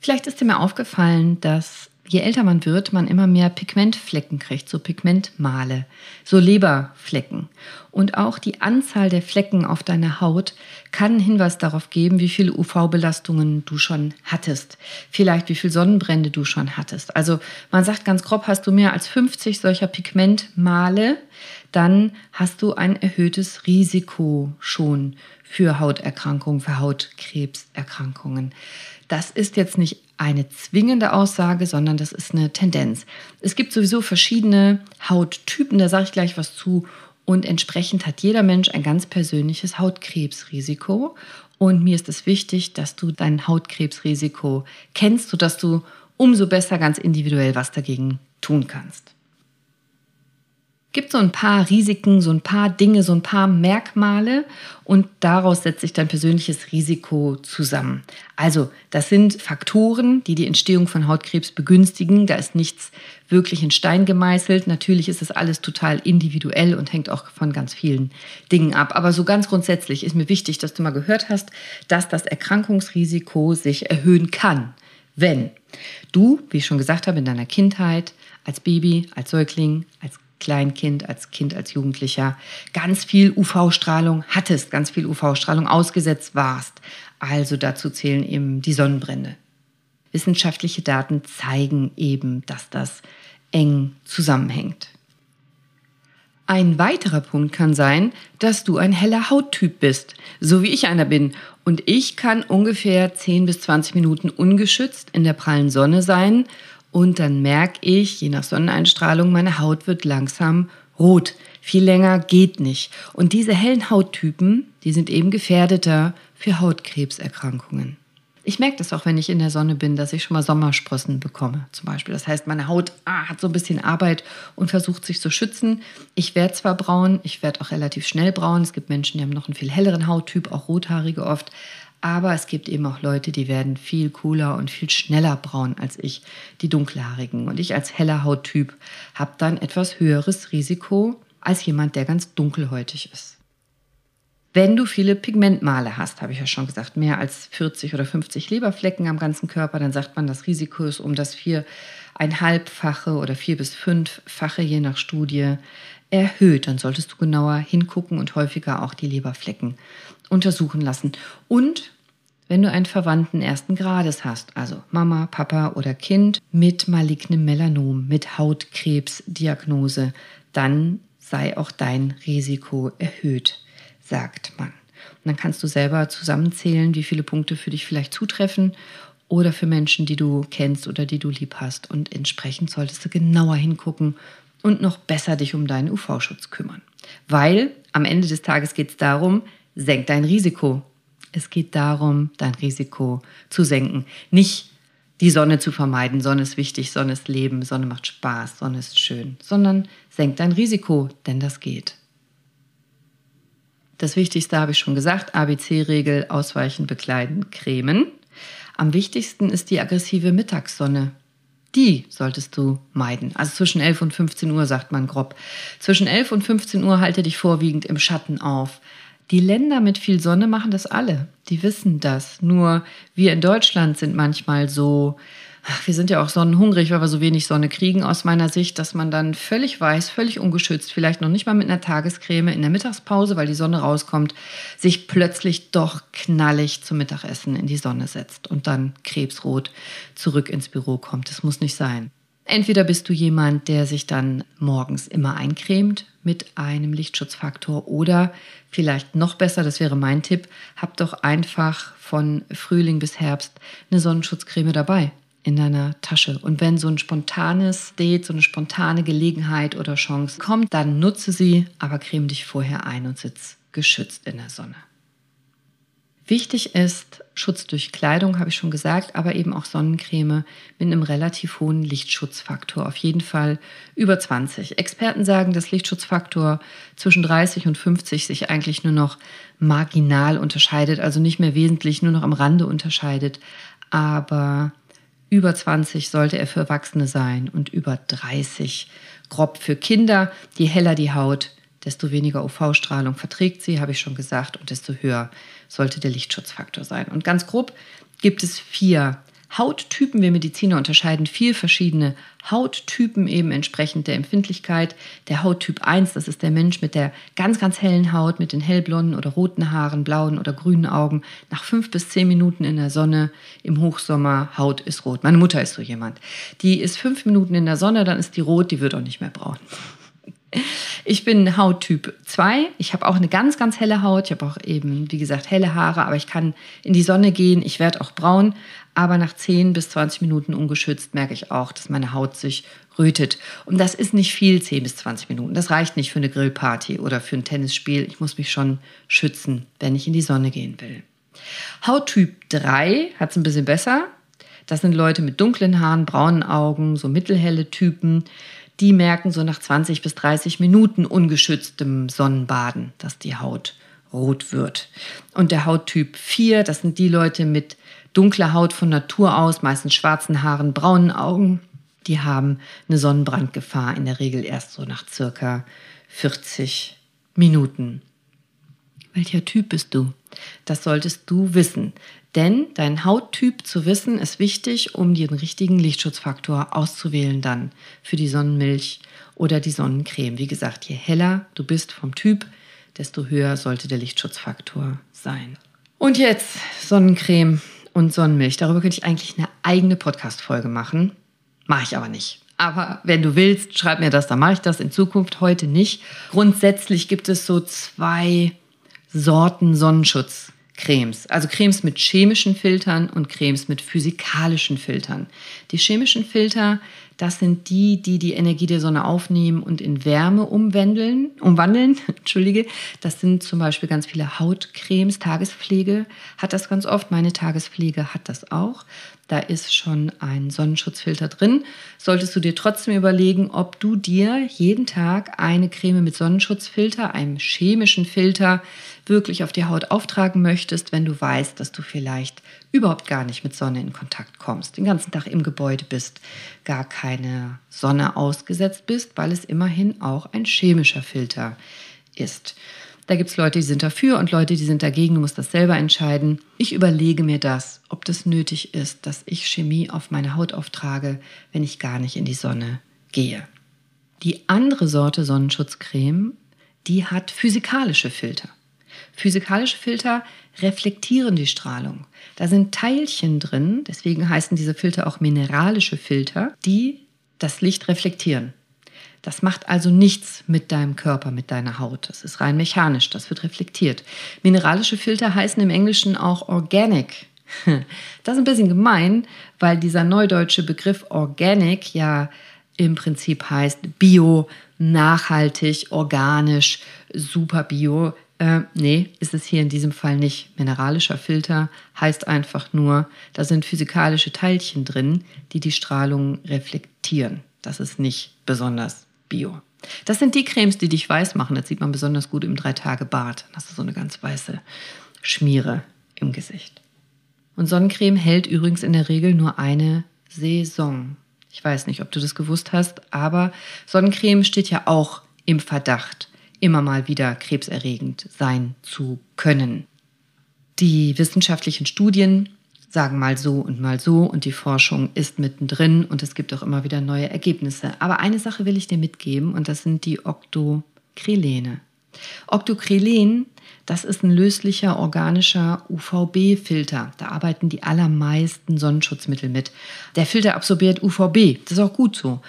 Vielleicht ist dir mal aufgefallen, dass je älter man wird, man immer mehr Pigmentflecken kriegt, so Pigmentmale, so Leberflecken. Und auch die Anzahl der Flecken auf deiner Haut kann einen Hinweis darauf geben, wie viele UV-Belastungen du schon hattest. Vielleicht wie viele Sonnenbrände du schon hattest. Also man sagt ganz grob, hast du mehr als 50 solcher Pigmentmale, dann hast du ein erhöhtes Risiko schon für Hauterkrankungen, für Hautkrebserkrankungen. Das ist jetzt nicht eine zwingende Aussage, sondern das ist eine Tendenz. Es gibt sowieso verschiedene Hauttypen, da sage ich gleich was zu. Und entsprechend hat jeder Mensch ein ganz persönliches Hautkrebsrisiko. Und mir ist es wichtig, dass du dein Hautkrebsrisiko kennst, sodass du umso besser ganz individuell was dagegen tun kannst gibt so ein paar Risiken, so ein paar Dinge, so ein paar Merkmale und daraus setzt sich dein persönliches Risiko zusammen. Also das sind Faktoren, die die Entstehung von Hautkrebs begünstigen. Da ist nichts wirklich in Stein gemeißelt. Natürlich ist das alles total individuell und hängt auch von ganz vielen Dingen ab. Aber so ganz grundsätzlich ist mir wichtig, dass du mal gehört hast, dass das Erkrankungsrisiko sich erhöhen kann, wenn du, wie ich schon gesagt habe, in deiner Kindheit als Baby, als Säugling, als Kleinkind, als Kind, als Jugendlicher ganz viel UV-Strahlung hattest, ganz viel UV-Strahlung ausgesetzt warst. Also dazu zählen eben die Sonnenbrände. Wissenschaftliche Daten zeigen eben, dass das eng zusammenhängt. Ein weiterer Punkt kann sein, dass du ein heller Hauttyp bist, so wie ich einer bin. Und ich kann ungefähr 10 bis 20 Minuten ungeschützt in der prallen Sonne sein und dann merke ich, je nach Sonneneinstrahlung, meine Haut wird langsam rot. Viel länger geht nicht. Und diese hellen Hauttypen, die sind eben gefährdeter für Hautkrebserkrankungen. Ich merke das auch, wenn ich in der Sonne bin, dass ich schon mal Sommersprossen bekomme, zum Beispiel. Das heißt, meine Haut ah, hat so ein bisschen Arbeit und versucht sich zu schützen. Ich werde zwar braun, ich werde auch relativ schnell braun. Es gibt Menschen, die haben noch einen viel helleren Hauttyp, auch rothaarige oft. Aber es gibt eben auch Leute, die werden viel cooler und viel schneller braun als ich, die dunkelhaarigen. Und ich als heller Hauttyp habe dann etwas höheres Risiko als jemand, der ganz dunkelhäutig ist. Wenn du viele Pigmentmale hast, habe ich ja schon gesagt, mehr als 40 oder 50 Leberflecken am ganzen Körper, dann sagt man, das Risiko ist um das viereinhalbfache oder vier bis fünffache, je nach Studie, erhöht. Dann solltest du genauer hingucken und häufiger auch die Leberflecken untersuchen lassen. Und wenn du einen Verwandten ersten Grades hast, also Mama, Papa oder Kind mit malignem Melanom, mit Hautkrebsdiagnose, dann sei auch dein Risiko erhöht, sagt man. Und dann kannst du selber zusammenzählen, wie viele Punkte für dich vielleicht zutreffen oder für Menschen, die du kennst oder die du lieb hast. Und entsprechend solltest du genauer hingucken und noch besser dich um deinen UV-Schutz kümmern. Weil am Ende des Tages geht es darum, senk dein Risiko. Es geht darum, dein Risiko zu senken. Nicht die Sonne zu vermeiden. Sonne ist wichtig, Sonne ist Leben, Sonne macht Spaß, Sonne ist schön, sondern senk dein Risiko, denn das geht. Das Wichtigste habe ich schon gesagt, ABC-Regel, ausweichen, bekleiden, cremen. Am wichtigsten ist die aggressive Mittagssonne. Die solltest du meiden. Also zwischen 11 und 15 Uhr sagt man grob. Zwischen 11 und 15 Uhr halte dich vorwiegend im Schatten auf. Die Länder mit viel Sonne machen das alle. Die wissen das. Nur wir in Deutschland sind manchmal so, wir sind ja auch sonnenhungrig, weil wir so wenig Sonne kriegen aus meiner Sicht, dass man dann völlig weiß, völlig ungeschützt, vielleicht noch nicht mal mit einer Tagescreme in der Mittagspause, weil die Sonne rauskommt, sich plötzlich doch knallig zum Mittagessen in die Sonne setzt und dann krebsrot zurück ins Büro kommt. Das muss nicht sein. Entweder bist du jemand, der sich dann morgens immer eincremt mit einem Lichtschutzfaktor oder vielleicht noch besser, das wäre mein Tipp, hab doch einfach von Frühling bis Herbst eine Sonnenschutzcreme dabei in deiner Tasche. Und wenn so ein spontanes Date, so eine spontane Gelegenheit oder Chance kommt, dann nutze sie, aber creme dich vorher ein und sitz geschützt in der Sonne. Wichtig ist Schutz durch Kleidung, habe ich schon gesagt, aber eben auch Sonnencreme mit einem relativ hohen Lichtschutzfaktor. Auf jeden Fall über 20. Experten sagen, dass Lichtschutzfaktor zwischen 30 und 50 sich eigentlich nur noch marginal unterscheidet, also nicht mehr wesentlich, nur noch am Rande unterscheidet. Aber über 20 sollte er für Erwachsene sein und über 30 grob für Kinder. Je heller die Haut, desto weniger UV-Strahlung verträgt sie, habe ich schon gesagt, und desto höher sollte der Lichtschutzfaktor sein. Und ganz grob gibt es vier Hauttypen. Wir Mediziner unterscheiden vier verschiedene Hauttypen eben entsprechend der Empfindlichkeit. Der Hauttyp 1, das ist der Mensch mit der ganz, ganz hellen Haut, mit den hellblonden oder roten Haaren, blauen oder grünen Augen. Nach fünf bis zehn Minuten in der Sonne im Hochsommer, Haut ist rot. Meine Mutter ist so jemand. Die ist fünf Minuten in der Sonne, dann ist die rot, die wird auch nicht mehr braun. Ich bin Hauttyp 2. Ich habe auch eine ganz, ganz helle Haut. Ich habe auch eben, wie gesagt, helle Haare, aber ich kann in die Sonne gehen. Ich werde auch braun. Aber nach 10 bis 20 Minuten ungeschützt merke ich auch, dass meine Haut sich rötet. Und das ist nicht viel, 10 bis 20 Minuten. Das reicht nicht für eine Grillparty oder für ein Tennisspiel. Ich muss mich schon schützen, wenn ich in die Sonne gehen will. Hauttyp 3 hat es ein bisschen besser. Das sind Leute mit dunklen Haaren, braunen Augen, so mittelhelle Typen die merken so nach 20 bis 30 Minuten ungeschütztem Sonnenbaden, dass die Haut rot wird. Und der Hauttyp 4, das sind die Leute mit dunkler Haut von Natur aus, meistens schwarzen Haaren, braunen Augen, die haben eine Sonnenbrandgefahr in der Regel erst so nach circa 40 Minuten. Welcher Typ bist du? Das solltest du wissen. Denn dein Hauttyp zu wissen ist wichtig, um den richtigen Lichtschutzfaktor auszuwählen dann für die Sonnenmilch oder die Sonnencreme. Wie gesagt, je heller du bist vom Typ, desto höher sollte der Lichtschutzfaktor sein. Und jetzt Sonnencreme und Sonnenmilch. Darüber könnte ich eigentlich eine eigene Podcast-Folge machen. Mache ich aber nicht. Aber wenn du willst, schreib mir das, dann mache ich das in Zukunft heute nicht. Grundsätzlich gibt es so zwei Sorten Sonnenschutz Cremes. Also Cremes mit chemischen Filtern und Cremes mit physikalischen Filtern. Die chemischen Filter, das sind die, die die Energie der Sonne aufnehmen und in Wärme umwandeln. umwandeln. Entschuldige. Das sind zum Beispiel ganz viele Hautcremes. Tagespflege hat das ganz oft. Meine Tagespflege hat das auch. Da ist schon ein Sonnenschutzfilter drin. Solltest du dir trotzdem überlegen, ob du dir jeden Tag eine Creme mit Sonnenschutzfilter, einem chemischen Filter, wirklich auf die Haut auftragen möchtest, wenn du weißt, dass du vielleicht überhaupt gar nicht mit Sonne in Kontakt kommst, den ganzen Tag im Gebäude bist, gar keine Sonne ausgesetzt bist, weil es immerhin auch ein chemischer Filter ist. Da gibt es Leute, die sind dafür und Leute, die sind dagegen. Du musst das selber entscheiden. Ich überlege mir das, ob das nötig ist, dass ich Chemie auf meine Haut auftrage, wenn ich gar nicht in die Sonne gehe. Die andere Sorte Sonnenschutzcreme, die hat physikalische Filter. Physikalische Filter reflektieren die Strahlung. Da sind Teilchen drin, deswegen heißen diese Filter auch mineralische Filter, die das Licht reflektieren. Das macht also nichts mit deinem Körper, mit deiner Haut. Das ist rein mechanisch, das wird reflektiert. Mineralische Filter heißen im Englischen auch organic. Das ist ein bisschen gemein, weil dieser neudeutsche Begriff organic ja im Prinzip heißt bio, nachhaltig, organisch, super bio. Äh, nee, ist es hier in diesem Fall nicht. Mineralischer Filter heißt einfach nur, da sind physikalische Teilchen drin, die die Strahlung reflektieren. Das ist nicht besonders Bio. Das sind die Cremes, die dich weiß machen. Das sieht man besonders gut im Drei-Tage-Bad. Hast du so eine ganz weiße Schmiere im Gesicht. Und Sonnencreme hält übrigens in der Regel nur eine Saison. Ich weiß nicht, ob du das gewusst hast, aber Sonnencreme steht ja auch im Verdacht, immer mal wieder krebserregend sein zu können. Die wissenschaftlichen Studien sagen mal so und mal so und die Forschung ist mittendrin und es gibt auch immer wieder neue Ergebnisse. Aber eine Sache will ich dir mitgeben und das sind die Octocrylene. Octocrylen, das ist ein löslicher organischer UVB-Filter. Da arbeiten die allermeisten Sonnenschutzmittel mit. Der Filter absorbiert UVB, das ist auch gut so.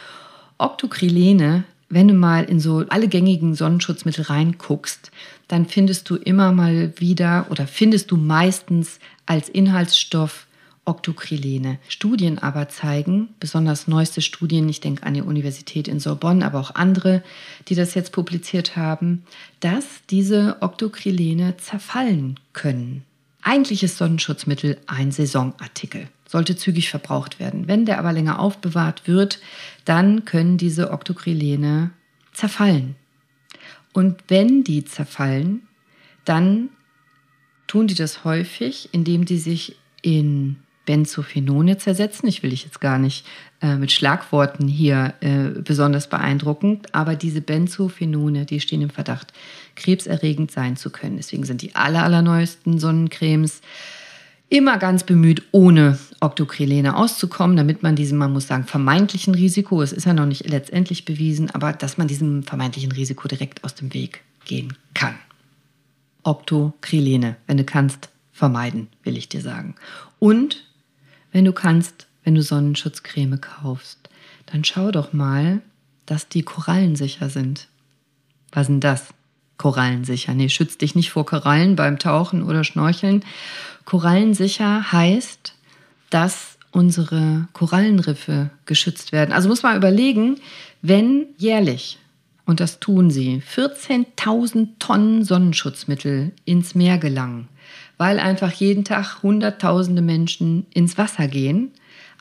Octocrylene, wenn du mal in so alle gängigen Sonnenschutzmittel reinguckst, dann findest du immer mal wieder oder findest du meistens als Inhaltsstoff Octocrylene. Studien aber zeigen, besonders neueste Studien, ich denke an die Universität in Sorbonne, aber auch andere, die das jetzt publiziert haben, dass diese Octocrylene zerfallen können. Eigentlich ist Sonnenschutzmittel ein Saisonartikel, sollte zügig verbraucht werden. Wenn der aber länger aufbewahrt wird, dann können diese Octocrylene zerfallen. Und wenn die zerfallen, dann tun die das häufig, indem die sich in Benzophenone zersetzen. Ich will dich jetzt gar nicht äh, mit Schlagworten hier äh, besonders beeindrucken, aber diese Benzophenone, die stehen im Verdacht, krebserregend sein zu können. Deswegen sind die aller, allerneuesten Sonnencremes immer ganz bemüht, ohne Octocrylene auszukommen, damit man diesem, man muss sagen, vermeintlichen Risiko, es ist ja noch nicht letztendlich bewiesen, aber dass man diesem vermeintlichen Risiko direkt aus dem Weg gehen kann. Octocrylene, wenn du kannst, vermeiden, will ich dir sagen. Und wenn du kannst, wenn du Sonnenschutzcreme kaufst, dann schau doch mal, dass die korallensicher sind. Was sind das? Korallensicher. Nee, schützt dich nicht vor Korallen beim Tauchen oder Schnorcheln. Korallensicher heißt, dass unsere Korallenriffe geschützt werden. Also muss man überlegen, wenn jährlich, und das tun sie, 14.000 Tonnen Sonnenschutzmittel ins Meer gelangen, weil einfach jeden Tag Hunderttausende Menschen ins Wasser gehen,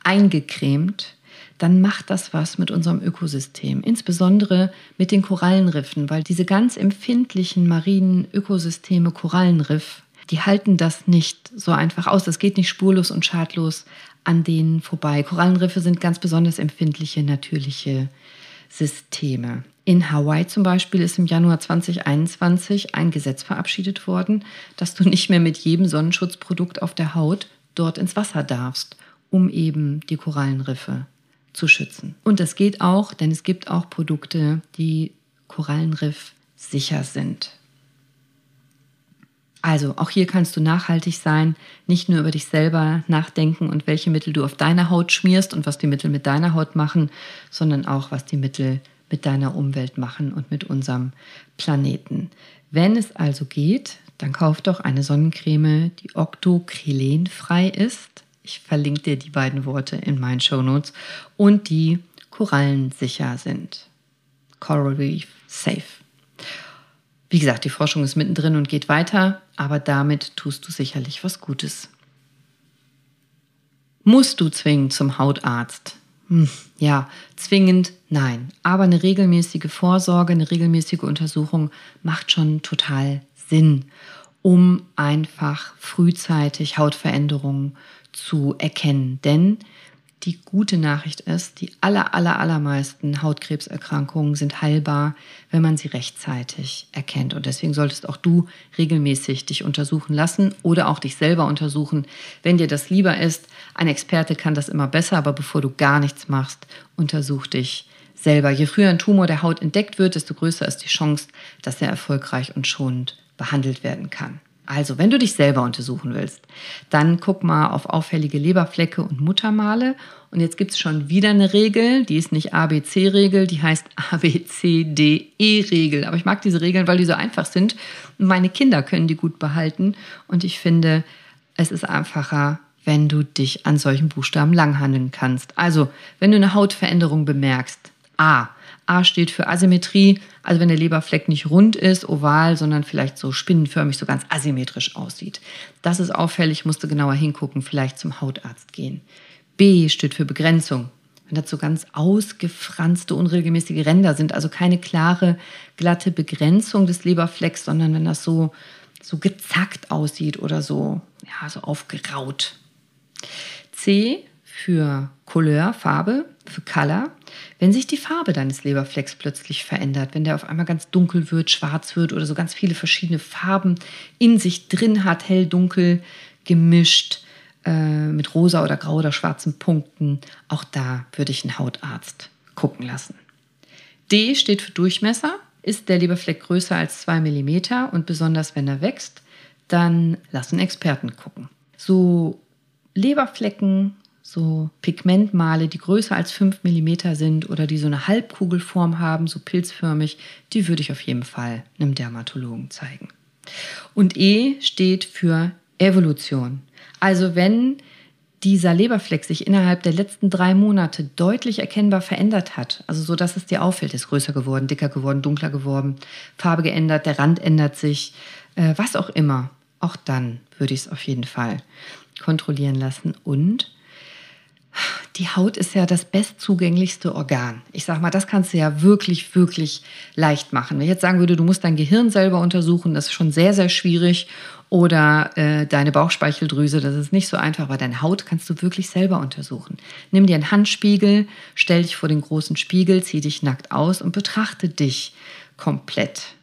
eingecremt, dann macht das was mit unserem Ökosystem, insbesondere mit den Korallenriffen, weil diese ganz empfindlichen marinen Ökosysteme, Korallenriff, die halten das nicht so einfach aus. Das geht nicht spurlos und schadlos an denen vorbei. Korallenriffe sind ganz besonders empfindliche natürliche Systeme. In Hawaii zum Beispiel ist im Januar 2021 ein Gesetz verabschiedet worden, dass du nicht mehr mit jedem Sonnenschutzprodukt auf der Haut dort ins Wasser darfst, um eben die Korallenriffe zu schützen. Und das geht auch, denn es gibt auch Produkte, die Korallenriff sicher sind. Also auch hier kannst du nachhaltig sein, nicht nur über dich selber nachdenken und welche Mittel du auf deine Haut schmierst und was die Mittel mit deiner Haut machen, sondern auch was die Mittel mit deiner Umwelt machen und mit unserem Planeten. Wenn es also geht, dann kauf doch eine Sonnencreme, die octocrylenfrei ist. Ich verlinke dir die beiden Worte in meinen Shownotes und die korallensicher sind. Coral Reef Safe. Wie gesagt, die Forschung ist mittendrin und geht weiter, aber damit tust du sicherlich was Gutes. Musst du zwingend zum Hautarzt? Hm, ja, zwingend nein. Aber eine regelmäßige Vorsorge, eine regelmäßige Untersuchung macht schon total Sinn, um einfach frühzeitig Hautveränderungen zu erkennen. Denn die gute Nachricht ist, die aller, aller, allermeisten Hautkrebserkrankungen sind heilbar, wenn man sie rechtzeitig erkennt. Und deswegen solltest auch du regelmäßig dich untersuchen lassen oder auch dich selber untersuchen, wenn dir das lieber ist. Ein Experte kann das immer besser, aber bevor du gar nichts machst, untersuch dich selber. Je früher ein Tumor der Haut entdeckt wird, desto größer ist die Chance, dass er erfolgreich und schonend behandelt werden kann. Also, wenn du dich selber untersuchen willst, dann guck mal auf auffällige Leberflecke und Muttermale. Und jetzt gibt es schon wieder eine Regel, die ist nicht ABC-Regel, die heißt ABCDE-Regel. Aber ich mag diese Regeln, weil die so einfach sind. Meine Kinder können die gut behalten. Und ich finde, es ist einfacher, wenn du dich an solchen Buchstaben langhandeln kannst. Also, wenn du eine Hautveränderung bemerkst, A. A steht für Asymmetrie, also wenn der Leberfleck nicht rund ist, oval, sondern vielleicht so spinnenförmig, so ganz asymmetrisch aussieht. Das ist auffällig, musst du genauer hingucken, vielleicht zum Hautarzt gehen. B steht für Begrenzung. Wenn das so ganz ausgefranste, unregelmäßige Ränder sind, also keine klare, glatte Begrenzung des Leberflecks, sondern wenn das so, so gezackt aussieht oder so, ja, so aufgeraut. C für Couleur, Farbe, für Color. Wenn sich die Farbe deines Leberflecks plötzlich verändert, wenn der auf einmal ganz dunkel wird, schwarz wird oder so ganz viele verschiedene Farben in sich drin hat, hell, dunkel, gemischt, äh, mit rosa oder grau oder schwarzen Punkten, auch da würde ich einen Hautarzt gucken lassen. D steht für Durchmesser. Ist der Leberfleck größer als 2 mm und besonders wenn er wächst, dann lass einen Experten gucken. So Leberflecken so Pigmentmale, die größer als 5 mm sind oder die so eine Halbkugelform haben, so pilzförmig, die würde ich auf jeden Fall einem Dermatologen zeigen. Und E steht für Evolution. Also wenn dieser Leberfleck sich innerhalb der letzten drei Monate deutlich erkennbar verändert hat, also so dass es dir auffällt, ist größer geworden, dicker geworden, dunkler geworden, Farbe geändert, der Rand ändert sich, äh, was auch immer, auch dann würde ich es auf jeden Fall kontrollieren lassen. Und die Haut ist ja das bestzugänglichste Organ. Ich sage mal, das kannst du ja wirklich, wirklich leicht machen. Wenn ich jetzt sagen würde, du musst dein Gehirn selber untersuchen, das ist schon sehr, sehr schwierig. Oder äh, deine Bauchspeicheldrüse, das ist nicht so einfach, aber deine Haut kannst du wirklich selber untersuchen. Nimm dir einen Handspiegel, stell dich vor den großen Spiegel, zieh dich nackt aus und betrachte dich komplett.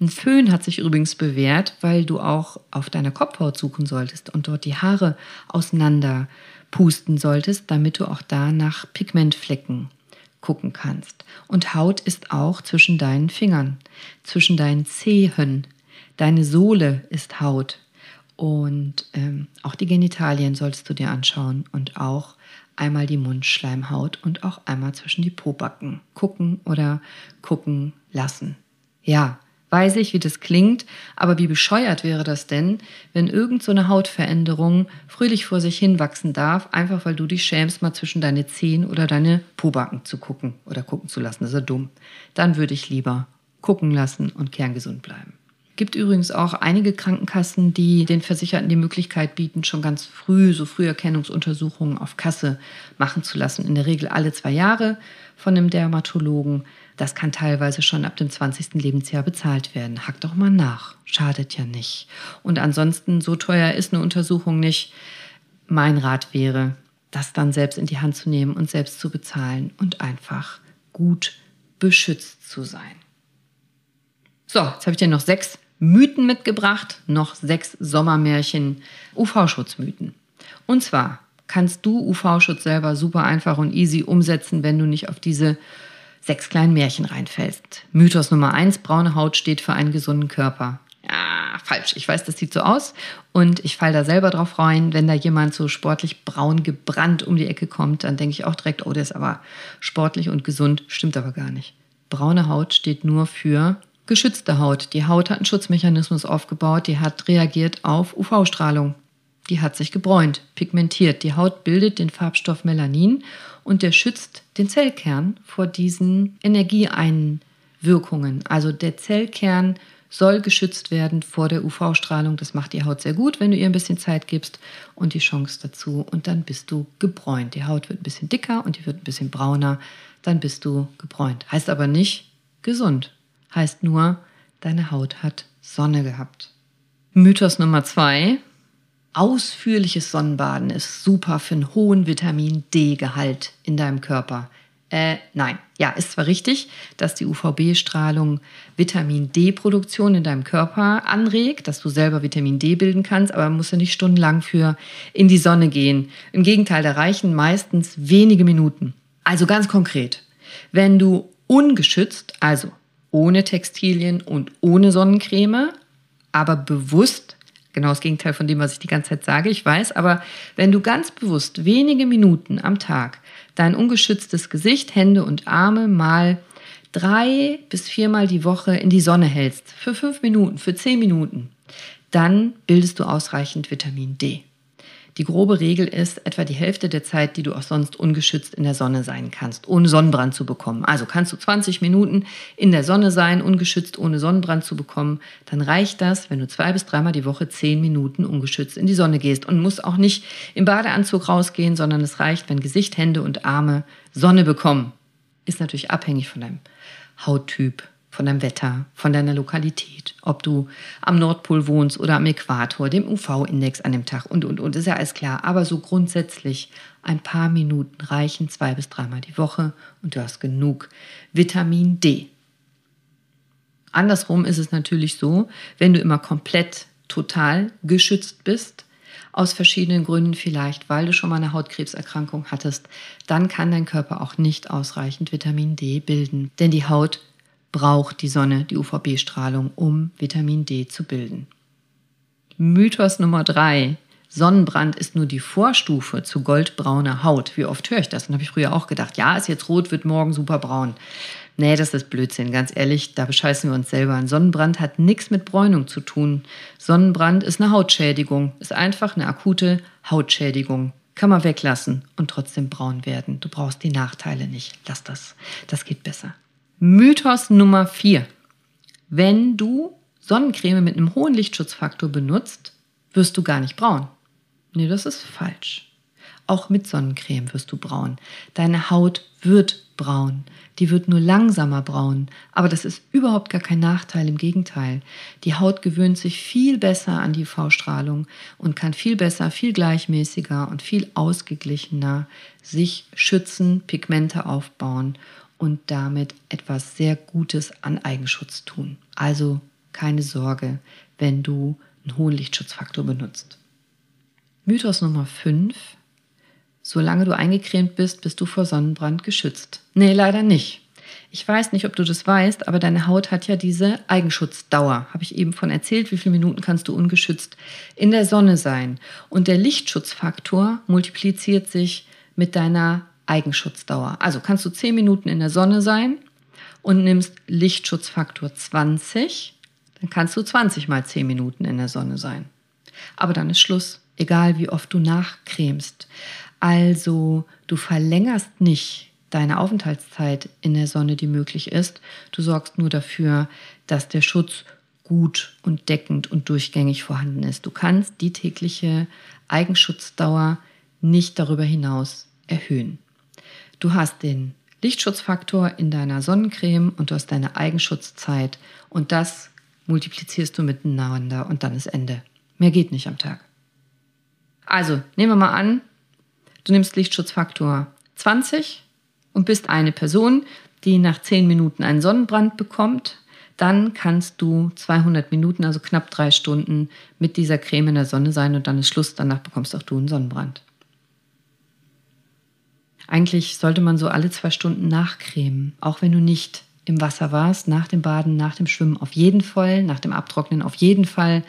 Ein Föhn hat sich übrigens bewährt, weil du auch auf deiner Kopfhaut suchen solltest und dort die Haare auseinander pusten solltest, damit du auch da nach Pigmentflecken gucken kannst. Und Haut ist auch zwischen deinen Fingern, zwischen deinen Zehen. Deine Sohle ist Haut. Und ähm, auch die Genitalien solltest du dir anschauen und auch einmal die Mundschleimhaut und auch einmal zwischen die Pobacken gucken oder gucken lassen. Ja, weiß ich, wie das klingt, aber wie bescheuert wäre das denn, wenn irgend so eine Hautveränderung fröhlich vor sich hin wachsen darf, einfach weil du dich schämst, mal zwischen deine Zehen oder deine Pobacken zu gucken oder gucken zu lassen. Das ist ja dumm. Dann würde ich lieber gucken lassen und kerngesund bleiben. Gibt übrigens auch einige Krankenkassen, die den Versicherten die Möglichkeit bieten, schon ganz früh so Früherkennungsuntersuchungen auf Kasse machen zu lassen. In der Regel alle zwei Jahre von einem Dermatologen. Das kann teilweise schon ab dem 20. Lebensjahr bezahlt werden. Hack doch mal nach. Schadet ja nicht. Und ansonsten, so teuer ist eine Untersuchung nicht. Mein Rat wäre, das dann selbst in die Hand zu nehmen und selbst zu bezahlen und einfach gut beschützt zu sein. So, jetzt habe ich dir noch sechs Mythen mitgebracht, noch sechs Sommermärchen UV-Schutzmythen. Und zwar kannst du UV-Schutz selber super einfach und easy umsetzen, wenn du nicht auf diese sechs kleinen Märchen reinfällst. Mythos Nummer eins, braune Haut steht für einen gesunden Körper. Ja, falsch. Ich weiß, das sieht so aus und ich falle da selber drauf rein. Wenn da jemand so sportlich braun gebrannt um die Ecke kommt, dann denke ich auch direkt, oh, der ist aber sportlich und gesund. Stimmt aber gar nicht. Braune Haut steht nur für geschützte Haut. Die Haut hat einen Schutzmechanismus aufgebaut, die hat reagiert auf UV-Strahlung. Die hat sich gebräunt, pigmentiert. Die Haut bildet den Farbstoff Melanin und der schützt den Zellkern vor diesen Energieeinwirkungen. Also der Zellkern soll geschützt werden vor der UV-Strahlung. Das macht die Haut sehr gut, wenn du ihr ein bisschen Zeit gibst und die Chance dazu. Und dann bist du gebräunt. Die Haut wird ein bisschen dicker und die wird ein bisschen brauner. Dann bist du gebräunt. Heißt aber nicht gesund. Heißt nur, deine Haut hat Sonne gehabt. Mythos Nummer zwei. Ausführliches Sonnenbaden ist super für einen hohen Vitamin D-Gehalt in deinem Körper. Äh, nein, ja, ist zwar richtig, dass die UVB-Strahlung Vitamin D-Produktion in deinem Körper anregt, dass du selber Vitamin D bilden kannst, aber man muss ja nicht stundenlang für in die Sonne gehen. Im Gegenteil, da reichen meistens wenige Minuten. Also ganz konkret, wenn du ungeschützt, also ohne Textilien und ohne Sonnencreme, aber bewusst genau das Gegenteil von dem, was ich die ganze Zeit sage, ich weiß, aber wenn du ganz bewusst wenige Minuten am Tag dein ungeschütztes Gesicht, Hände und Arme mal drei bis viermal die Woche in die Sonne hältst, für fünf Minuten, für zehn Minuten, dann bildest du ausreichend Vitamin D. Die grobe Regel ist etwa die Hälfte der Zeit, die du auch sonst ungeschützt in der Sonne sein kannst, ohne Sonnenbrand zu bekommen. Also kannst du 20 Minuten in der Sonne sein, ungeschützt, ohne Sonnenbrand zu bekommen, dann reicht das, wenn du zwei bis dreimal die Woche 10 Minuten ungeschützt in die Sonne gehst und musst auch nicht im Badeanzug rausgehen, sondern es reicht, wenn Gesicht, Hände und Arme Sonne bekommen. Ist natürlich abhängig von deinem Hauttyp, von deinem Wetter, von deiner Lokalität, ob du am Nordpol wohnst oder am Äquator, dem UV-Index an dem Tag und, und, und, ist ja alles klar. Aber so grundsätzlich ein paar Minuten reichen zwei bis dreimal die Woche und du hast genug Vitamin D. Andersrum ist es natürlich so, wenn du immer komplett total geschützt bist, aus verschiedenen Gründen vielleicht, weil du schon mal eine Hautkrebserkrankung hattest, dann kann dein Körper auch nicht ausreichend Vitamin D bilden. Denn die Haut braucht die Sonne die UVB-Strahlung, um Vitamin D zu bilden. Mythos Nummer drei. Sonnenbrand ist nur die Vorstufe zu goldbrauner Haut. Wie oft höre ich das? Und habe ich früher auch gedacht, ja, ist jetzt rot, wird morgen super braun. Nee, das ist Blödsinn, ganz ehrlich, da bescheißen wir uns selber. Ein Sonnenbrand hat nichts mit Bräunung zu tun. Sonnenbrand ist eine Hautschädigung, ist einfach eine akute Hautschädigung. Kann man weglassen und trotzdem braun werden. Du brauchst die Nachteile nicht. Lass das. Das geht besser. Mythos Nummer 4. Wenn du Sonnencreme mit einem hohen Lichtschutzfaktor benutzt, wirst du gar nicht braun. Nee, das ist falsch. Auch mit Sonnencreme wirst du braun. Deine Haut wird braun. Die wird nur langsamer braun. Aber das ist überhaupt gar kein Nachteil. Im Gegenteil. Die Haut gewöhnt sich viel besser an die UV-Strahlung und kann viel besser, viel gleichmäßiger und viel ausgeglichener sich schützen, Pigmente aufbauen und damit etwas sehr Gutes an Eigenschutz tun. Also keine Sorge, wenn du einen hohen Lichtschutzfaktor benutzt. Mythos Nummer 5. Solange du eingecremt bist, bist du vor Sonnenbrand geschützt. Nee, leider nicht. Ich weiß nicht, ob du das weißt, aber deine Haut hat ja diese Eigenschutzdauer. Habe ich eben von erzählt, wie viele Minuten kannst du ungeschützt in der Sonne sein. Und der Lichtschutzfaktor multipliziert sich mit deiner Eigenschutzdauer. Also kannst du 10 Minuten in der Sonne sein und nimmst Lichtschutzfaktor 20, dann kannst du 20 mal 10 Minuten in der Sonne sein. Aber dann ist Schluss, egal wie oft du nachcremst. Also du verlängerst nicht deine Aufenthaltszeit in der Sonne, die möglich ist. Du sorgst nur dafür, dass der Schutz gut und deckend und durchgängig vorhanden ist. Du kannst die tägliche Eigenschutzdauer nicht darüber hinaus erhöhen. Du hast den Lichtschutzfaktor in deiner Sonnencreme und du hast deine Eigenschutzzeit und das multiplizierst du miteinander und dann ist Ende. Mehr geht nicht am Tag. Also, nehmen wir mal an, du nimmst Lichtschutzfaktor 20 und bist eine Person, die nach 10 Minuten einen Sonnenbrand bekommt. Dann kannst du 200 Minuten, also knapp drei Stunden, mit dieser Creme in der Sonne sein und dann ist Schluss. Danach bekommst auch du einen Sonnenbrand. Eigentlich sollte man so alle zwei Stunden nachcremen, auch wenn du nicht im Wasser warst, nach dem Baden, nach dem Schwimmen auf jeden Fall, nach dem Abtrocknen auf jeden Fall,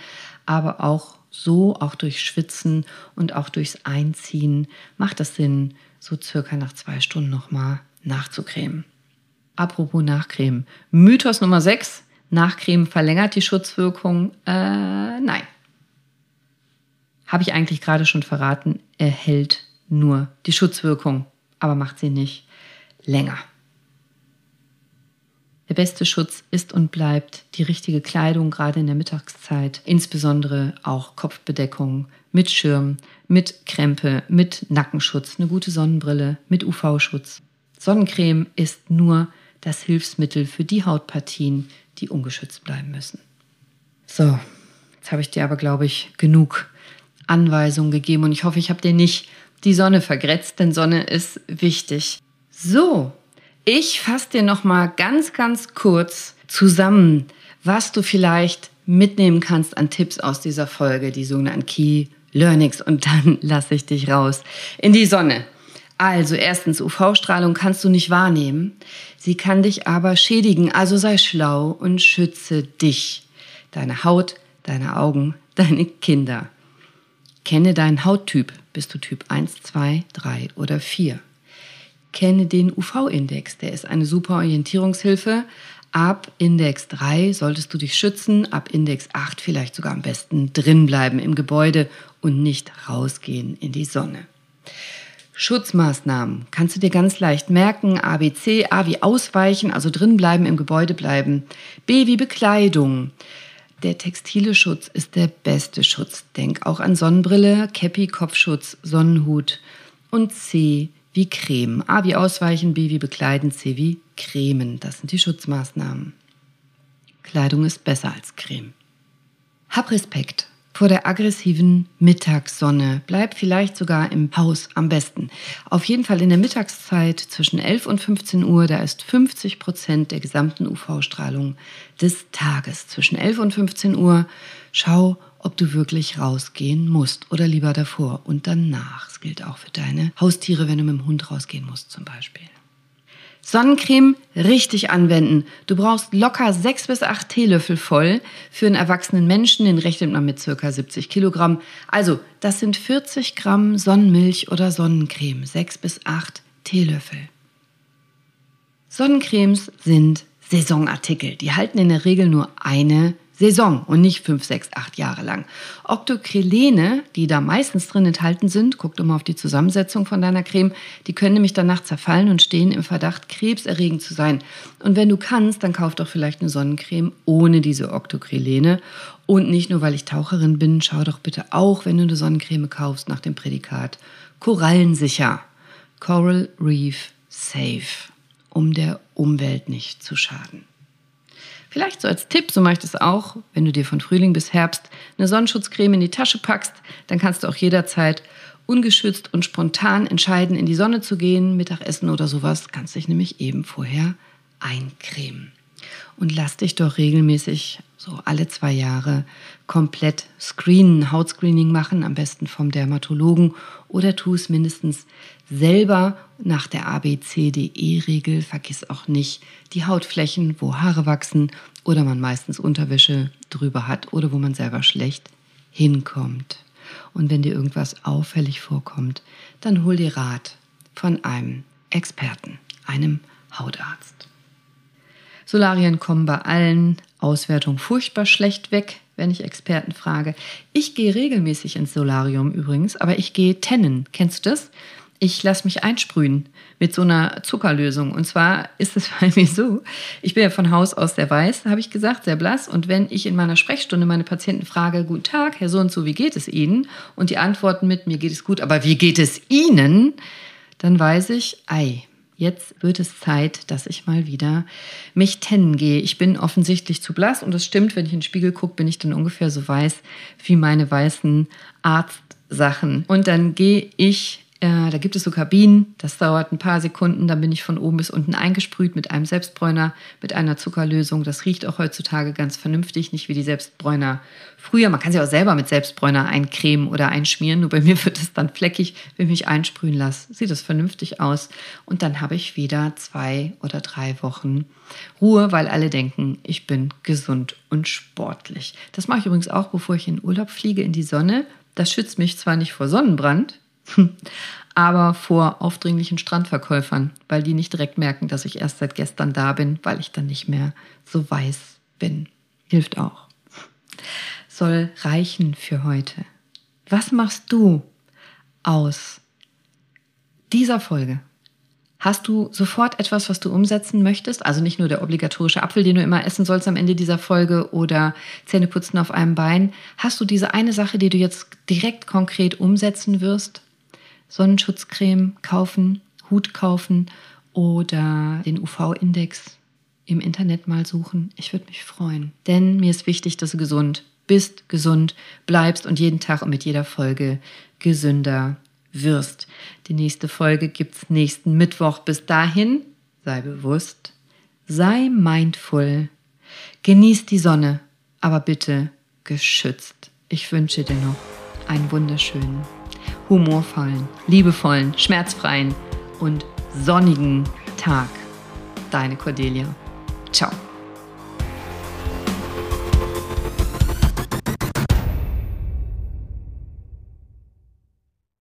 aber auch so, auch durch Schwitzen und auch durchs Einziehen macht es Sinn, so circa nach zwei Stunden nochmal nachzucremen. Apropos Nachcremen. Mythos Nummer 6. Nachcremen verlängert die Schutzwirkung. Äh, nein. Habe ich eigentlich gerade schon verraten, erhält nur die Schutzwirkung aber macht sie nicht länger. Der beste Schutz ist und bleibt die richtige Kleidung, gerade in der Mittagszeit, insbesondere auch Kopfbedeckung mit Schirm, mit Krempe, mit Nackenschutz, eine gute Sonnenbrille, mit UV-Schutz. Sonnencreme ist nur das Hilfsmittel für die Hautpartien, die ungeschützt bleiben müssen. So, jetzt habe ich dir aber, glaube ich, genug Anweisungen gegeben und ich hoffe, ich habe dir nicht die Sonne vergrätzt, denn Sonne ist wichtig. So, ich fasse dir noch mal ganz, ganz kurz zusammen, was du vielleicht mitnehmen kannst an Tipps aus dieser Folge, die sogenannten Key Learnings. Und dann lasse ich dich raus in die Sonne. Also erstens, UV-Strahlung kannst du nicht wahrnehmen. Sie kann dich aber schädigen. Also sei schlau und schütze dich, deine Haut, deine Augen, deine Kinder. Kenne deinen Hauttyp. Bist du Typ 1, 2, 3 oder 4? Kenne den UV-Index. Der ist eine super Orientierungshilfe. Ab Index 3 solltest du dich schützen, ab Index 8 vielleicht sogar am besten drin bleiben im Gebäude und nicht rausgehen in die Sonne. Schutzmaßnahmen kannst du dir ganz leicht merken. A, B, C. A wie ausweichen, also drin bleiben, im Gebäude bleiben. B wie Bekleidung. Der textile Schutz ist der beste Schutz. Denk auch an Sonnenbrille, Käppi, Kopfschutz, Sonnenhut. Und C wie Creme. A wie ausweichen, B wie bekleiden, C wie cremen. Das sind die Schutzmaßnahmen. Kleidung ist besser als Creme. Hab Respekt vor der aggressiven Mittagssonne. Bleib vielleicht sogar im Haus am besten. Auf jeden Fall in der Mittagszeit zwischen 11 und 15 Uhr, da ist 50 Prozent der gesamten UV-Strahlung des Tages. Zwischen 11 und 15 Uhr schau, ob du wirklich rausgehen musst oder lieber davor und danach. Das gilt auch für deine Haustiere, wenn du mit dem Hund rausgehen musst zum Beispiel. Sonnencreme richtig anwenden. Du brauchst locker sechs bis acht Teelöffel voll. Für einen erwachsenen Menschen, den rechnet man mit circa 70 Kilogramm. Also, das sind 40 Gramm Sonnenmilch oder Sonnencreme. Sechs bis acht Teelöffel. Sonnencremes sind Saisonartikel. Die halten in der Regel nur eine Saison und nicht fünf, sechs, acht Jahre lang. Octocrylene, die da meistens drin enthalten sind, guck doch mal auf die Zusammensetzung von deiner Creme, die können nämlich danach zerfallen und stehen im Verdacht, krebserregend zu sein. Und wenn du kannst, dann kauf doch vielleicht eine Sonnencreme ohne diese Octocrylene. Und nicht nur, weil ich Taucherin bin, schau doch bitte auch, wenn du eine Sonnencreme kaufst, nach dem Prädikat Korallensicher. Coral Reef Safe, um der Umwelt nicht zu schaden. Vielleicht so als Tipp, so mache ich das auch, wenn du dir von Frühling bis Herbst eine Sonnenschutzcreme in die Tasche packst, dann kannst du auch jederzeit ungeschützt und spontan entscheiden, in die Sonne zu gehen, Mittagessen oder sowas, kannst dich nämlich eben vorher eincremen. Und lass dich doch regelmäßig, so alle zwei Jahre, komplett screenen, Hautscreening machen, am besten vom Dermatologen oder tu es mindestens selber nach der ABCDE-Regel. Vergiss auch nicht die Hautflächen, wo Haare wachsen oder man meistens Unterwäsche drüber hat oder wo man selber schlecht hinkommt. Und wenn dir irgendwas auffällig vorkommt, dann hol dir Rat von einem Experten, einem Hautarzt. Solarien kommen bei allen Auswertungen furchtbar schlecht weg, wenn ich Experten frage. Ich gehe regelmäßig ins Solarium übrigens, aber ich gehe tennen. Kennst du das? ich lasse mich einsprühen mit so einer Zuckerlösung. Und zwar ist es bei mir so, ich bin ja von Haus aus sehr weiß, habe ich gesagt, sehr blass. Und wenn ich in meiner Sprechstunde meine Patienten frage, guten Tag, Herr so und so, wie geht es Ihnen? Und die antworten mit, mir geht es gut, aber wie geht es Ihnen? Dann weiß ich, ei, jetzt wird es Zeit, dass ich mal wieder mich tennen gehe. Ich bin offensichtlich zu blass und das stimmt, wenn ich in den Spiegel gucke, bin ich dann ungefähr so weiß wie meine weißen Arztsachen. Und dann gehe ich äh, da gibt es so Kabinen, das dauert ein paar Sekunden, dann bin ich von oben bis unten eingesprüht mit einem Selbstbräuner, mit einer Zuckerlösung. Das riecht auch heutzutage ganz vernünftig, nicht wie die Selbstbräuner früher. Man kann sich auch selber mit Selbstbräuner eincremen oder einschmieren, nur bei mir wird es dann fleckig, wenn ich mich einsprühen lasse. Sieht das vernünftig aus. Und dann habe ich wieder zwei oder drei Wochen Ruhe, weil alle denken, ich bin gesund und sportlich. Das mache ich übrigens auch, bevor ich in Urlaub fliege in die Sonne. Das schützt mich zwar nicht vor Sonnenbrand, aber vor aufdringlichen Strandverkäufern, weil die nicht direkt merken, dass ich erst seit gestern da bin, weil ich dann nicht mehr so weiß bin. Hilft auch. Soll reichen für heute. Was machst du aus dieser Folge? Hast du sofort etwas, was du umsetzen möchtest? Also nicht nur der obligatorische Apfel, den du immer essen sollst am Ende dieser Folge oder Zähneputzen auf einem Bein. Hast du diese eine Sache, die du jetzt direkt konkret umsetzen wirst? Sonnenschutzcreme kaufen, Hut kaufen oder den UV-Index im Internet mal suchen. Ich würde mich freuen. Denn mir ist wichtig, dass du gesund bist, gesund bleibst und jeden Tag und mit jeder Folge gesünder wirst. Die nächste Folge gibt es nächsten Mittwoch. Bis dahin, sei bewusst, sei mindful, genieß die Sonne, aber bitte geschützt. Ich wünsche dir noch einen wunderschönen humorvollen, liebevollen, schmerzfreien und sonnigen Tag. Deine Cordelia. Ciao.